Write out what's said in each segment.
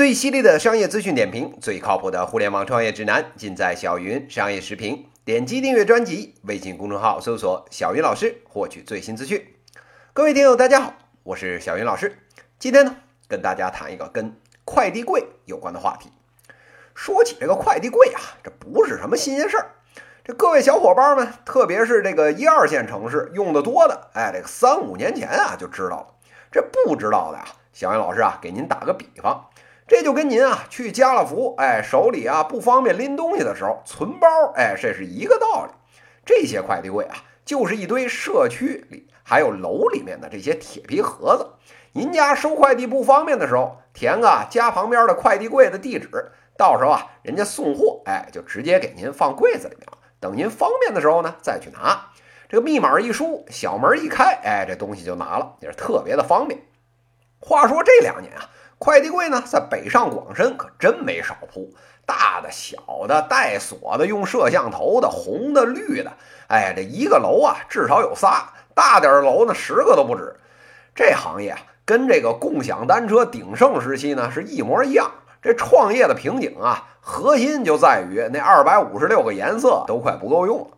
最犀利的商业资讯点评，最靠谱的互联网创业指南，尽在小云商业时评。点击订阅专辑，微信公众号搜索“小云老师”，获取最新资讯。各位听友，大家好，我是小云老师。今天呢，跟大家谈一个跟快递柜有关的话题。说起这个快递柜啊，这不是什么新鲜事儿。这各位小伙伴们，特别是这个一二线城市用的多的，哎，这个三五年前啊就知道了。这不知道的呀，小云老师啊，给您打个比方，这就跟您啊去家乐福，哎，手里啊不方便拎东西的时候存包，哎，这是一个道理。这些快递柜啊，就是一堆社区里还有楼里面的这些铁皮盒子。您家收快递不方便的时候，填个家旁边的快递柜的地址，到时候啊，人家送货，哎，就直接给您放柜子里面了。等您方便的时候呢，再去拿。这个密码一输，小门一开，哎，这东西就拿了，也是特别的方便。话说这两年啊，快递柜呢，在北上广深可真没少铺，大的、小的、带锁的、用摄像头的、红的、绿的，哎，这一个楼啊，至少有仨，大点的楼呢，十个都不止。这行业啊，跟这个共享单车鼎盛时期呢，是一模一样。这创业的瓶颈啊，核心就在于那二百五十六个颜色都快不够用了。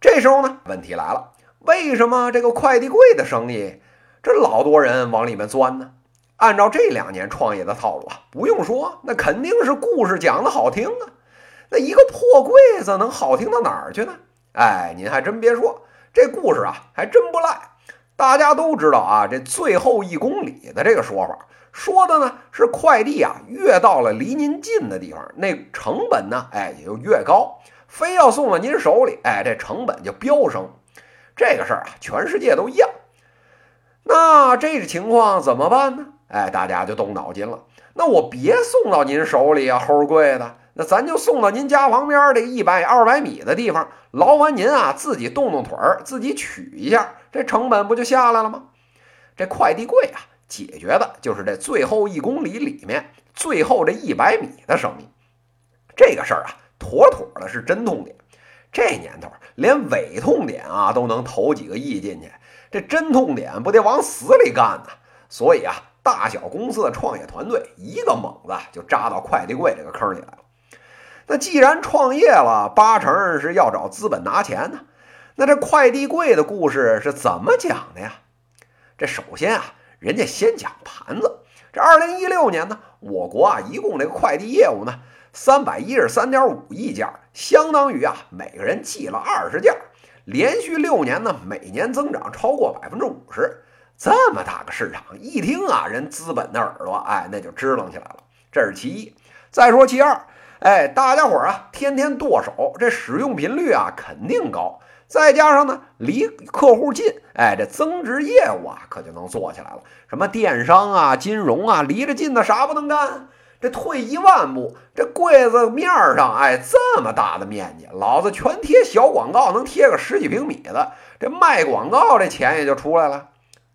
这时候呢，问题来了，为什么这个快递柜的生意这老多人往里面钻呢？按照这两年创业的套路啊，不用说，那肯定是故事讲的好听啊。那一个破柜子能好听到哪儿去呢？哎，您还真别说，这故事啊还真不赖。大家都知道啊，这最后一公里的这个说法。说的呢是快递啊，越到了离您近的地方，那成本呢，哎也就越高。非要送到您手里，哎，这成本就飙升。这个事儿啊，全世界都一样。那这个情况怎么办呢？哎，大家就动脑筋了。那我别送到您手里啊，齁贵的。那咱就送到您家旁边这一百二百米的地方，劳烦您啊，自己动动腿儿，自己取一下，这成本不就下来了吗？这快递贵啊。解决的就是这最后一公里里面最后这一百米的生意，这个事儿啊，妥妥的是真痛点。这年头连伪痛点啊都能投几个亿进去，这真痛点不得往死里干呢？所以啊，大小公司的创业团队一个猛子就扎到快递柜这个坑里来了。那既然创业了，八成是要找资本拿钱呢。那这快递柜的故事是怎么讲的呀？这首先啊。人家先讲盘子，这二零一六年呢，我国啊一共这个快递业务呢三百一十三点五亿件，相当于啊每个人寄了二十件，连续六年呢每年增长超过百分之五十，这么大个市场，一听啊人资本的耳朵，哎那就支棱起来了，这是其一。再说其二，哎大家伙啊天天剁手，这使用频率啊肯定高。再加上呢，离客户近，哎，这增值业务啊，可就能做起来了。什么电商啊、金融啊，离着近的啥不能干？这退一万步，这柜子面上，哎，这么大的面积，老子全贴小广告，能贴个十几平米的，这卖广告这钱也就出来了。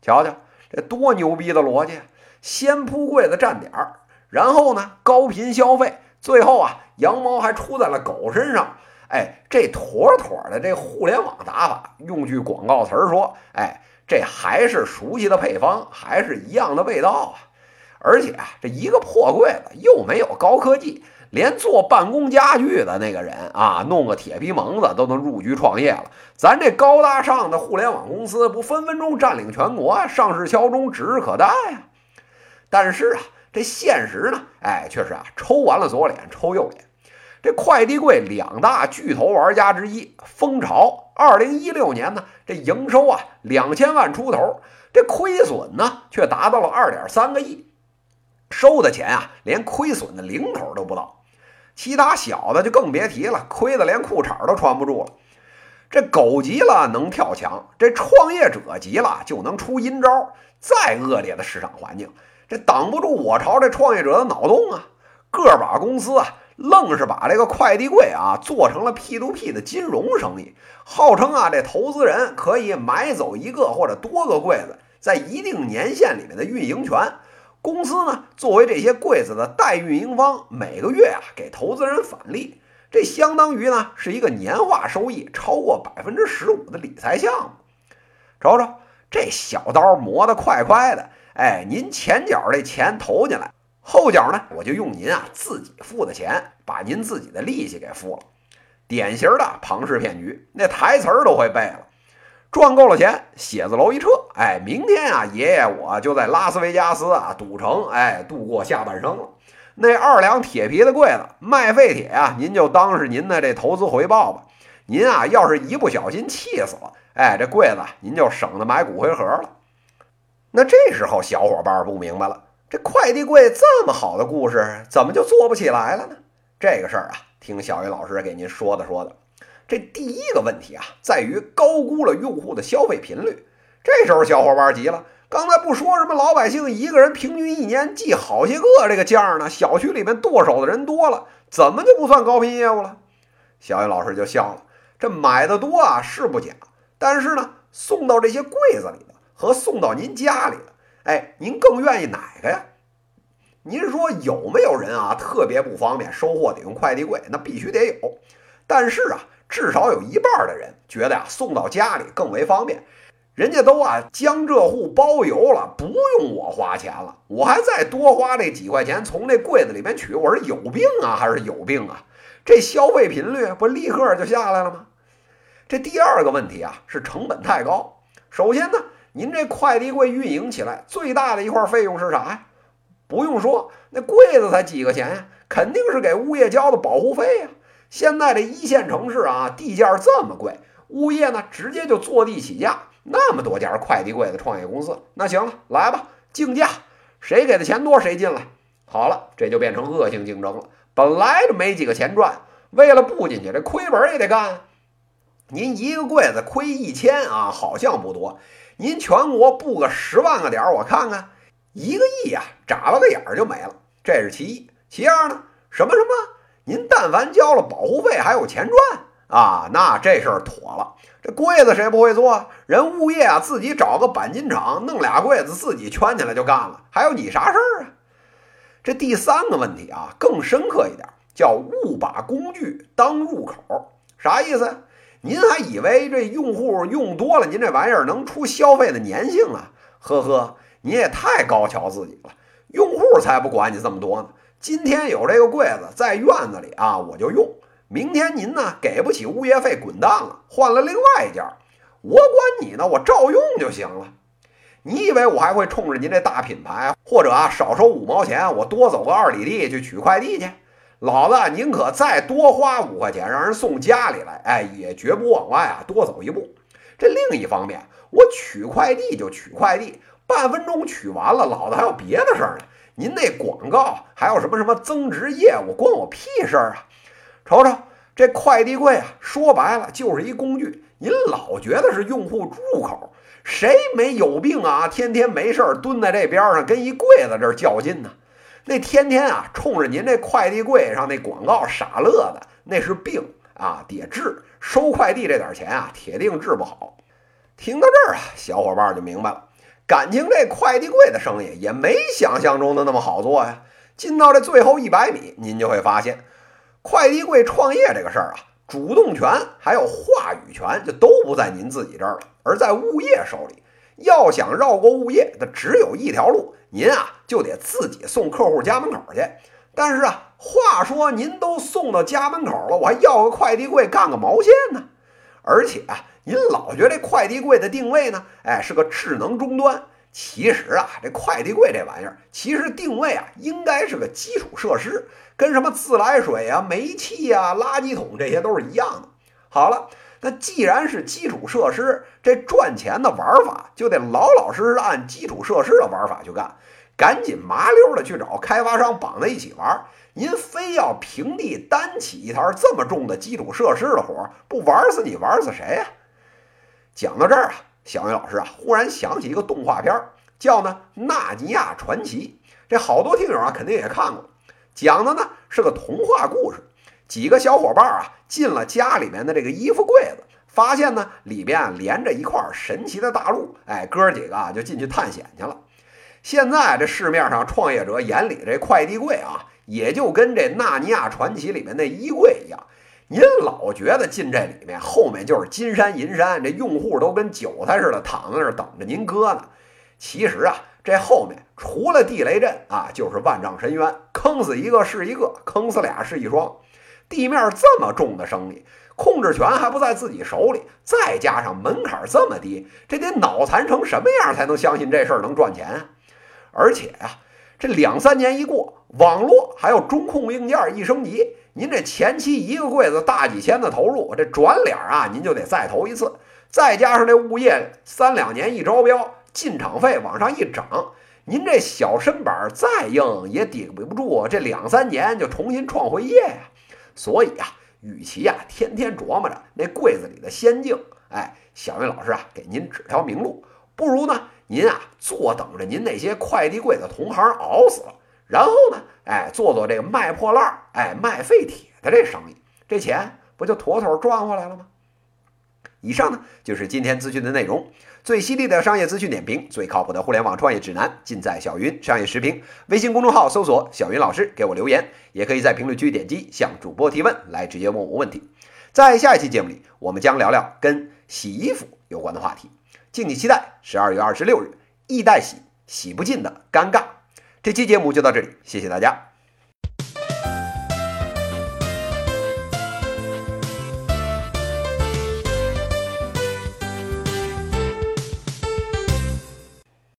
瞧瞧，这多牛逼的逻辑！先铺柜子占点儿，然后呢，高频消费，最后啊，羊毛还出在了狗身上。哎，这妥妥的这互联网打法，用句广告词儿说，哎，这还是熟悉的配方，还是一样的味道啊！而且啊，这一个破柜子又没有高科技，连做办公家具的那个人啊，弄个铁皮蒙子都能入局创业了。咱这高大上的互联网公司，不分分钟占领全国，上市敲钟指日可待呀！但是啊，这现实呢，哎，却是啊，抽完了左脸，抽右脸。这快递柜两大巨头玩家之一，蜂巢，二零一六年呢，这营收啊两千万出头，这亏损呢却达到了二点三个亿，收的钱啊连亏损的零头都不到。其他小的就更别提了，亏的连裤衩都穿不住了。这狗急了能跳墙，这创业者急了就能出阴招。再恶劣的市场环境，这挡不住我朝这创业者的脑洞啊！个把公司啊。愣是把这个快递柜啊做成了 P to P 的金融生意，号称啊这投资人可以买走一个或者多个柜子，在一定年限里面的运营权。公司呢作为这些柜子的代运营方，每个月啊给投资人返利，这相当于呢是一个年化收益超过百分之十五的理财项目。瞅瞅这小刀磨得快快的，哎，您前脚这钱投进来。后脚呢，我就用您啊自己付的钱，把您自己的利息给付了。典型的庞氏骗局，那台词儿都会背了。赚够了钱，写字楼一撤，哎，明天啊，爷爷我就在拉斯维加斯啊赌城，哎，度过下半生了。那二两铁皮的柜子卖废铁啊，您就当是您的这投资回报吧。您啊，要是一不小心气死了，哎，这柜子您就省得买骨灰盒了。那这时候小伙伴不明白了，这快递柜这么好的故事，怎么就做不起来了呢？这个事儿啊，听小鱼老师给您说的说的。这第一个问题啊，在于高估了用户的消费频率。这时候小伙伴急了，刚才不说什么老百姓一个人平均一年寄好些个这个件儿呢？小区里面剁手的人多了，怎么就不算高频业务了？小云老师就笑了，这买的多啊是不假，但是呢，送到这些柜子里的和送到您家里的，哎，您更愿意哪个呀？您说有没有人啊特别不方便收货得用快递柜？那必须得有，但是啊。至少有一半的人觉得呀，送到家里更为方便。人家都啊江浙沪包邮了，不用我花钱了，我还再多花这几块钱从那柜子里面取。我是有病啊，还是有病啊？这消费频率不立刻就下来了吗？这第二个问题啊，是成本太高。首先呢，您这快递柜运营起来最大的一块费用是啥呀？不用说，那柜子才几个钱呀，肯定是给物业交的保护费呀。现在这一线城市啊，地价这么贵，物业呢直接就坐地起价。那么多家快递柜的创业公司，那行了，来吧，竞价，谁给的钱多谁进来。好了，这就变成恶性竞争了。本来就没几个钱赚，为了不进去，这亏本也得干。您一个柜子亏一千啊，好像不多。您全国布个十万个点，我看看，一个亿呀，眨巴个眼儿就没了。这是其一，其二呢，什么什么？您但凡交了保护费，还有钱赚啊，那这事儿妥了。这柜子谁不会做？人物业啊，自己找个钣金厂弄俩柜子，自己圈起来就干了，还有你啥事儿啊？这第三个问题啊，更深刻一点，叫误把工具当入口，啥意思？您还以为这用户用多了，您这玩意儿能出消费的粘性啊？呵呵，你也太高瞧自己了，用户才不管你这么多呢。今天有这个柜子在院子里啊，我就用。明天您呢给不起物业费，滚蛋了，换了另外一家，我管你呢，我照用就行了。你以为我还会冲着您这大品牌，或者啊少收五毛钱，我多走个二里地去取快递去？老子宁可再多花五块钱让人送家里来，哎，也绝不往外啊多走一步。这另一方面，我取快递就取快递，半分钟取完了，老子还有别的事儿呢。您那广告还有什么什么增值业务，关我屁事儿啊！瞅瞅这快递柜啊，说白了就是一工具。您老觉得是用户入口，谁没有病啊？天天没事儿蹲在这边上跟一柜子这较劲呢？那天天啊冲着您这快递柜上那广告傻乐的，那是病啊，得治。收快递这点钱啊，铁定治不好。听到这儿啊，小伙伴就明白了。感情这快递柜的生意也没想象中的那么好做呀。进到这最后一百米，您就会发现，快递柜创业这个事儿啊，主动权还有话语权就都不在您自己这儿了，而在物业手里。要想绕过物业，那只有一条路，您啊就得自己送客户家门口去。但是啊，话说您都送到家门口了，我还要个快递柜干个毛线呢？而且啊。您老觉得快递柜的定位呢？哎，是个智能终端。其实啊，这快递柜这玩意儿，其实定位啊，应该是个基础设施，跟什么自来水啊、煤气啊、垃圾桶这些都是一样的。好了，那既然是基础设施，这赚钱的玩法就得老老实实按基础设施的玩法去干，赶紧麻溜的去找开发商绑在一起玩。您非要平地担起一台这么重的基础设施的活，不玩死你，玩死谁呀？讲到这儿啊，小云老师啊，忽然想起一个动画片，叫呢《纳尼亚传奇》。这好多听友啊，肯定也看过。讲的呢是个童话故事。几个小伙伴啊，进了家里面的这个衣服柜子，发现呢里边连着一块神奇的大陆。哎，哥几个啊就进去探险去了。现在这市面上创业者眼里这快递柜啊，也就跟这《纳尼亚传奇》里面那衣柜一样。您老觉得进这里面，后面就是金山银山，这用户都跟韭菜似的躺在那儿等着您割呢。其实啊，这后面除了地雷阵啊，就是万丈深渊，坑死一个是一个，坑死俩是一双。地面这么重的生意，控制权还不在自己手里，再加上门槛这么低，这得脑残成什么样才能相信这事儿能赚钱？而且呀，这两三年一过，网络还有中控硬件一升级，您这前期一个柜子大几千的投入，这转脸啊，您就得再投一次，再加上这物业三两年一招标，进场费往上一涨，您这小身板再硬也顶不住这两三年就重新创回业呀。所以啊，与其呀天天琢磨着那柜子里的仙境，哎，小云老师啊给您指条明路，不如呢您啊坐等着您那些快递柜的同行熬死了，然后呢，哎做做这个卖破烂儿哎卖废铁的这生意，这钱不就妥妥赚回来了吗？以上呢就是今天资讯的内容。最犀利的商业资讯点评，最靠谱的互联网创业指南，尽在小云商业时评。微信公众号搜索“小云老师”，给我留言，也可以在评论区点击向主播提问，来直接问我问题。在下一期节目里，我们将聊聊跟洗衣服有关的话题，敬请期待。十二月二十六日，易代洗，洗不尽的尴尬。这期节目就到这里，谢谢大家。